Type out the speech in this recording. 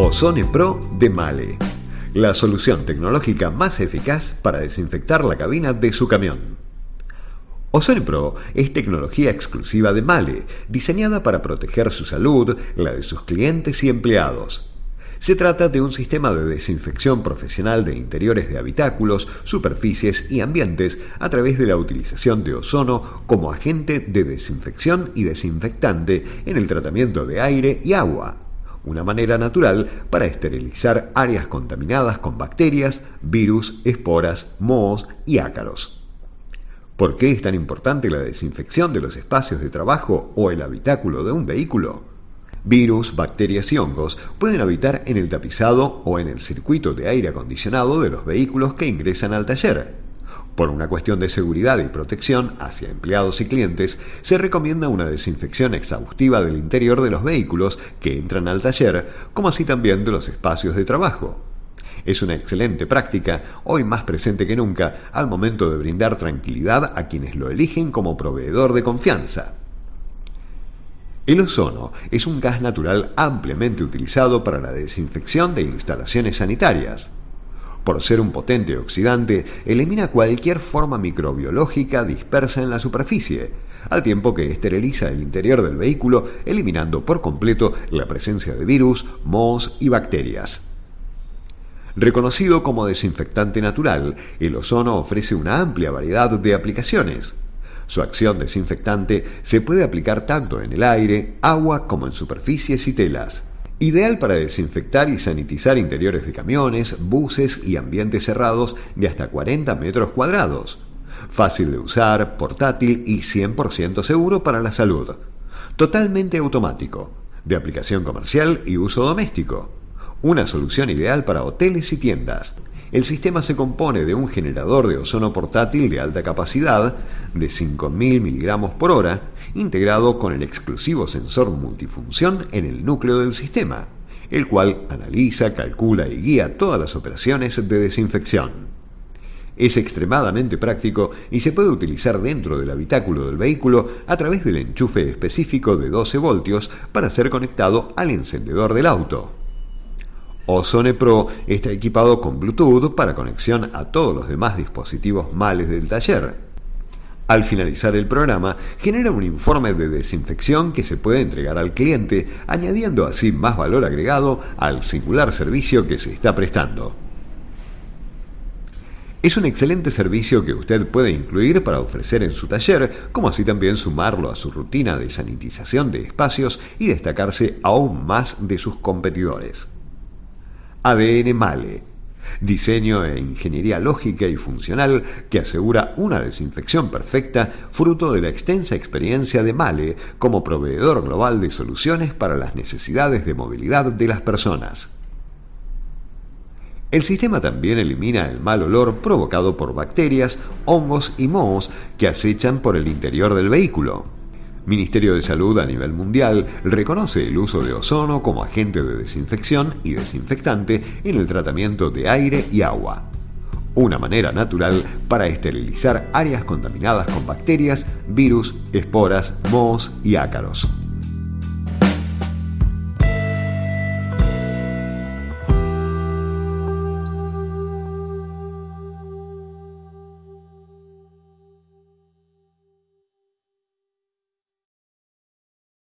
Ozone Pro de Male, la solución tecnológica más eficaz para desinfectar la cabina de su camión. Ozone Pro es tecnología exclusiva de Male, diseñada para proteger su salud, la de sus clientes y empleados. Se trata de un sistema de desinfección profesional de interiores de habitáculos, superficies y ambientes a través de la utilización de ozono como agente de desinfección y desinfectante en el tratamiento de aire y agua una manera natural para esterilizar áreas contaminadas con bacterias, virus, esporas, mohos y ácaros. ¿Por qué es tan importante la desinfección de los espacios de trabajo o el habitáculo de un vehículo? Virus, bacterias y hongos pueden habitar en el tapizado o en el circuito de aire acondicionado de los vehículos que ingresan al taller, por una cuestión de seguridad y protección hacia empleados y clientes, se recomienda una desinfección exhaustiva del interior de los vehículos que entran al taller, como así también de los espacios de trabajo. Es una excelente práctica, hoy más presente que nunca, al momento de brindar tranquilidad a quienes lo eligen como proveedor de confianza. El ozono es un gas natural ampliamente utilizado para la desinfección de instalaciones sanitarias por ser un potente oxidante, elimina cualquier forma microbiológica dispersa en la superficie, al tiempo que esteriliza el interior del vehículo, eliminando por completo la presencia de virus, mohos y bacterias. Reconocido como desinfectante natural, el ozono ofrece una amplia variedad de aplicaciones. Su acción desinfectante se puede aplicar tanto en el aire, agua como en superficies y telas. Ideal para desinfectar y sanitizar interiores de camiones, buses y ambientes cerrados de hasta 40 metros cuadrados. Fácil de usar, portátil y 100% seguro para la salud. Totalmente automático, de aplicación comercial y uso doméstico. Una solución ideal para hoteles y tiendas. El sistema se compone de un generador de ozono portátil de alta capacidad de 5.000 miligramos por hora, integrado con el exclusivo sensor multifunción en el núcleo del sistema, el cual analiza, calcula y guía todas las operaciones de desinfección. Es extremadamente práctico y se puede utilizar dentro del habitáculo del vehículo a través del enchufe específico de 12 voltios para ser conectado al encendedor del auto. Ozone Pro está equipado con Bluetooth para conexión a todos los demás dispositivos males del taller. Al finalizar el programa, genera un informe de desinfección que se puede entregar al cliente, añadiendo así más valor agregado al singular servicio que se está prestando. Es un excelente servicio que usted puede incluir para ofrecer en su taller, como así también sumarlo a su rutina de sanitización de espacios y destacarse aún más de sus competidores. ADN Male, diseño e ingeniería lógica y funcional que asegura una desinfección perfecta fruto de la extensa experiencia de Male como proveedor global de soluciones para las necesidades de movilidad de las personas. El sistema también elimina el mal olor provocado por bacterias, hongos y mohos que acechan por el interior del vehículo. Ministerio de Salud a nivel mundial reconoce el uso de ozono como agente de desinfección y desinfectante en el tratamiento de aire y agua. Una manera natural para esterilizar áreas contaminadas con bacterias, virus, esporas, mohos y ácaros.